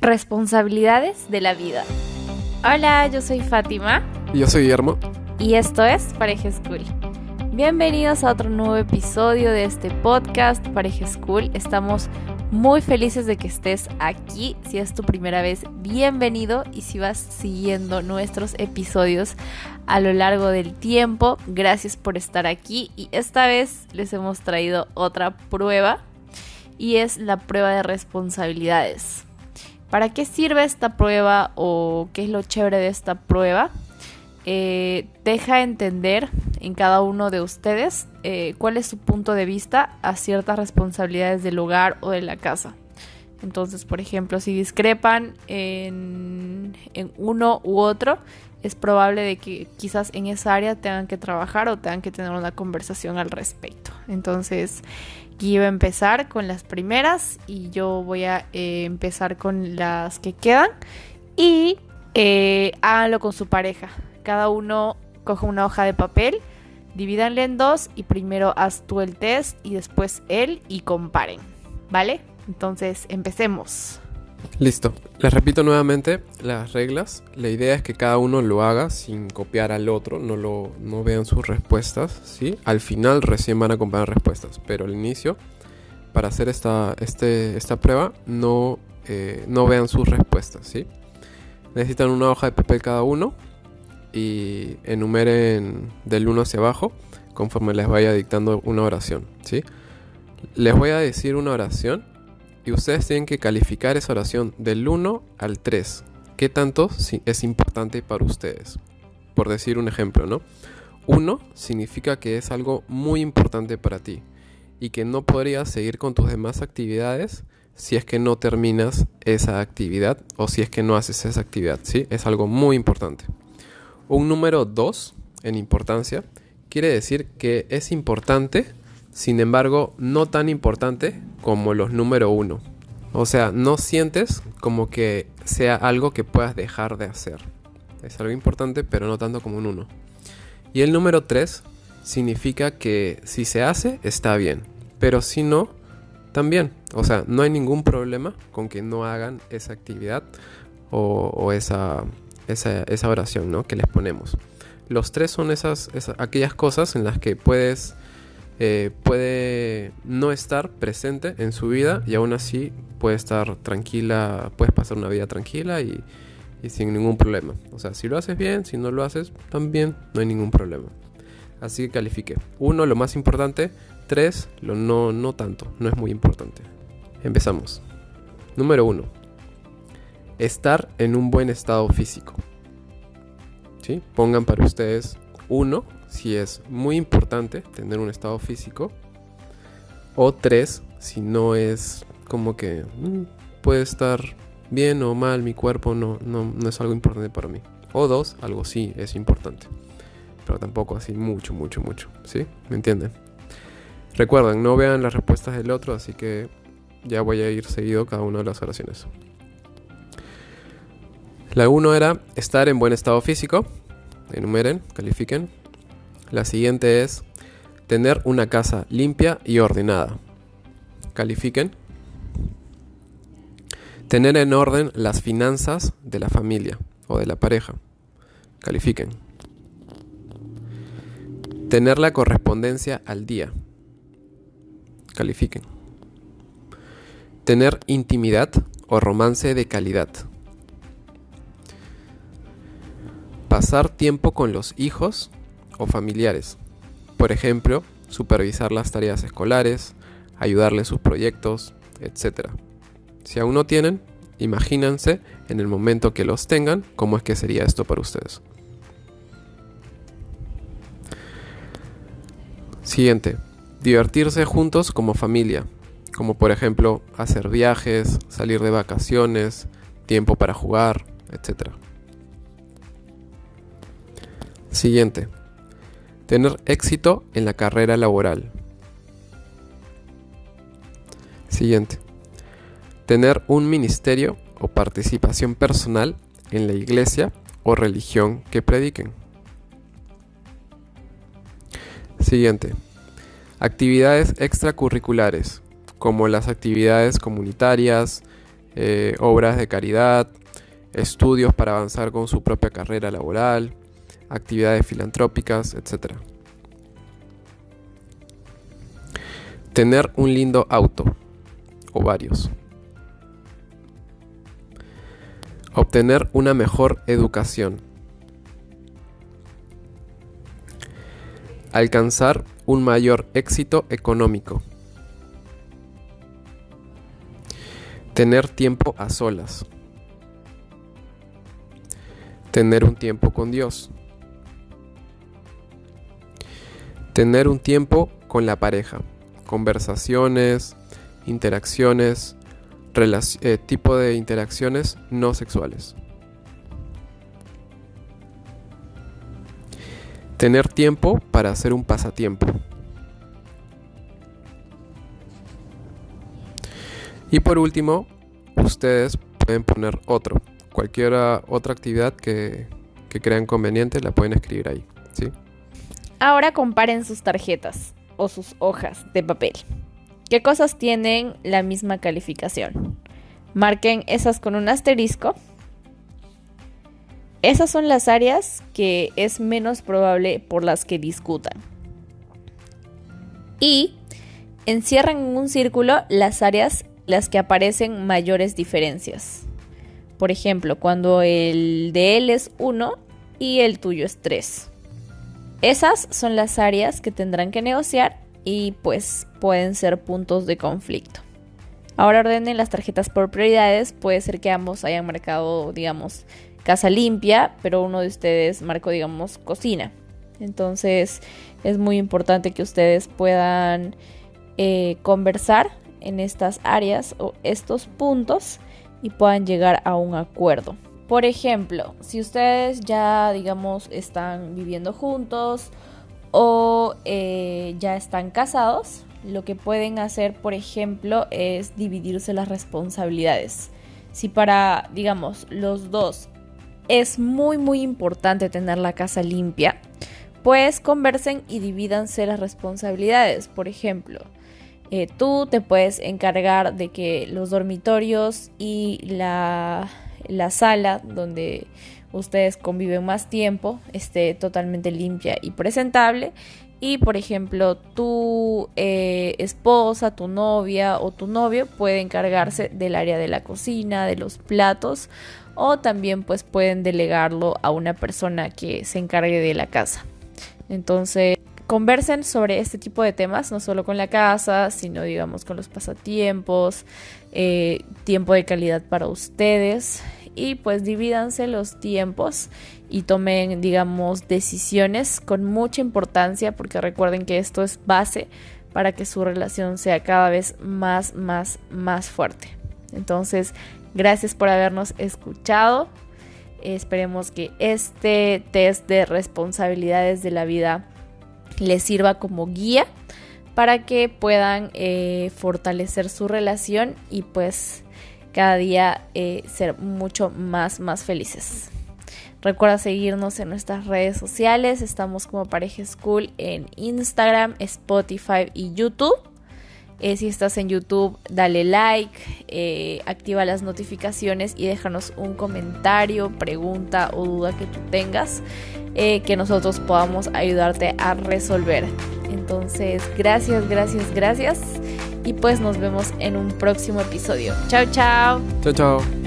Responsabilidades de la vida. Hola, yo soy Fátima. Y yo soy Guillermo. Y esto es Pareja School. Bienvenidos a otro nuevo episodio de este podcast Pareja School. Estamos muy felices de que estés aquí. Si es tu primera vez, bienvenido. Y si vas siguiendo nuestros episodios a lo largo del tiempo, gracias por estar aquí. Y esta vez les hemos traído otra prueba. Y es la prueba de responsabilidades. ¿Para qué sirve esta prueba o qué es lo chévere de esta prueba? Eh, deja entender en cada uno de ustedes eh, cuál es su punto de vista a ciertas responsabilidades del hogar o de la casa. Entonces, por ejemplo, si discrepan en, en, uno u otro, es probable de que quizás en esa área tengan que trabajar o tengan que tener una conversación al respecto. Entonces, aquí va a empezar con las primeras y yo voy a eh, empezar con las que quedan y eh, háganlo con su pareja. Cada uno coge una hoja de papel, divídanle en dos y primero haz tú el test y después él y comparen, ¿vale? Entonces empecemos. Listo. Les repito nuevamente las reglas. La idea es que cada uno lo haga sin copiar al otro, no, lo, no vean sus respuestas, ¿sí? Al final recién van a comparar respuestas, pero al inicio, para hacer esta, este, esta prueba, no, eh, no vean sus respuestas, ¿sí? Necesitan una hoja de papel cada uno y enumeren del 1 hacia abajo conforme les vaya dictando una oración, ¿sí? Les voy a decir una oración y ustedes tienen que calificar esa oración del 1 al 3. ¿Qué tanto es importante para ustedes? Por decir un ejemplo, ¿no? 1 significa que es algo muy importante para ti y que no podrías seguir con tus demás actividades si es que no terminas esa actividad o si es que no haces esa actividad, ¿sí? Es algo muy importante. Un número 2 en importancia quiere decir que es importante sin embargo, no tan importante como los número uno. O sea, no sientes como que sea algo que puedas dejar de hacer. Es algo importante, pero no tanto como un uno. Y el número 3 significa que si se hace, está bien. Pero si no, también. O sea, no hay ningún problema con que no hagan esa actividad o, esa, esa, oración ¿no? que les ponemos. Los tres son esas, aquellas cosas en las que puedes eh, puede no estar presente en su vida y aún así puede estar tranquila, puedes pasar una vida tranquila y, sin ningún problema. O sea, si lo haces bien, si no lo haces, también no hay ningún problema. Así que califique. Uno, lo más importante. Tres, lo no, no tanto, no es muy importante. Empezamos. Número uno. Estar en un buen estado físico. ¿Sí? Pongan para ustedes uno si es muy importante tener un estado físico. O tres, si no es como que mm, puede estar bien o mal mi cuerpo, no, no, no es algo importante para mí. O dos, algo sí es importante. Pero tampoco así mucho, mucho, mucho. ¿Sí? ¿Me entienden? Recuerden, no vean las respuestas del otro, así que ya voy a ir seguido cada una de las oraciones. La 1 era estar en buen estado físico. Enumeren, califiquen. La siguiente es tener una casa limpia y ordenada. Califiquen. Tener en orden las finanzas de la familia o de la pareja. Califiquen. Tener la correspondencia al día. Califiquen. Tener intimidad o romance de calidad. Pasar tiempo con los hijos o familiares. Por ejemplo, supervisar las tareas escolares, ayudarle en sus proyectos, etc. Si aún no tienen, imagínense en el momento que los tengan cómo es que sería esto para ustedes. Siguiente, divertirse juntos como familia, como por ejemplo hacer viajes, salir de vacaciones, tiempo para jugar, etc. Siguiente, Tener éxito en la carrera laboral. Siguiente. Tener un ministerio o participación personal en la iglesia o religión que prediquen. Siguiente. Actividades extracurriculares, como las actividades comunitarias, eh, obras de caridad, estudios para avanzar con su propia carrera laboral, actividades filantrópicas, etc. Tener un lindo auto o varios. Obtener una mejor educación. Alcanzar un mayor éxito económico. Tener tiempo a solas. Tener un tiempo con Dios. Tener un tiempo con la pareja. Conversaciones, interacciones, eh, tipo de interacciones no sexuales. Tener tiempo para hacer un pasatiempo. Y por último, ustedes pueden poner otro. Cualquier otra actividad que, que crean conveniente la pueden escribir ahí. ¿sí? Ahora comparen sus tarjetas o sus hojas de papel. ¿Qué cosas tienen la misma calificación? Marquen esas con un asterisco. Esas son las áreas que es menos probable por las que discutan. Y encierran en un círculo las áreas las que aparecen mayores diferencias. Por ejemplo, cuando el de él es 1 y el tuyo es 3. Esas son las áreas que tendrán que negociar y pues pueden ser puntos de conflicto. Ahora ordenen las tarjetas por prioridades. Puede ser que ambos hayan marcado, digamos, casa limpia, pero uno de ustedes marcó, digamos, cocina. Entonces es muy importante que ustedes puedan eh, conversar en estas áreas o estos puntos y puedan llegar a un acuerdo. Por ejemplo, si ustedes ya, digamos, están viviendo juntos o eh, ya están casados, lo que pueden hacer, por ejemplo, es dividirse las responsabilidades. Si para, digamos, los dos es muy, muy importante tener la casa limpia, pues conversen y divídanse las responsabilidades. Por ejemplo, eh, tú te puedes encargar de que los dormitorios y la, la sala donde ustedes conviven más tiempo, esté totalmente limpia y presentable. Y por ejemplo, tu eh, esposa, tu novia o tu novio puede encargarse del área de la cocina, de los platos, o también pues pueden delegarlo a una persona que se encargue de la casa. Entonces, conversen sobre este tipo de temas, no solo con la casa, sino digamos con los pasatiempos, eh, tiempo de calidad para ustedes y pues divídanse los tiempos y tomen, digamos, decisiones con mucha importancia porque recuerden que esto es base para que su relación sea cada vez más, más, más fuerte. Entonces, gracias por habernos escuchado. Esperemos que este test de responsabilidades de la vida les sirva como guía para que puedan eh, fortalecer su relación y pues cada día eh, ser mucho más, más felices. Recuerda seguirnos en nuestras redes sociales. Estamos como Pareja School en Instagram, Spotify y YouTube. Eh, si estás en YouTube, dale like, eh, activa las notificaciones y déjanos un comentario, pregunta o duda que tú tengas que nosotros podamos ayudarte a resolver. Entonces, gracias, gracias, gracias y pues nos vemos en un próximo episodio. Chao, chao. Chao, chao.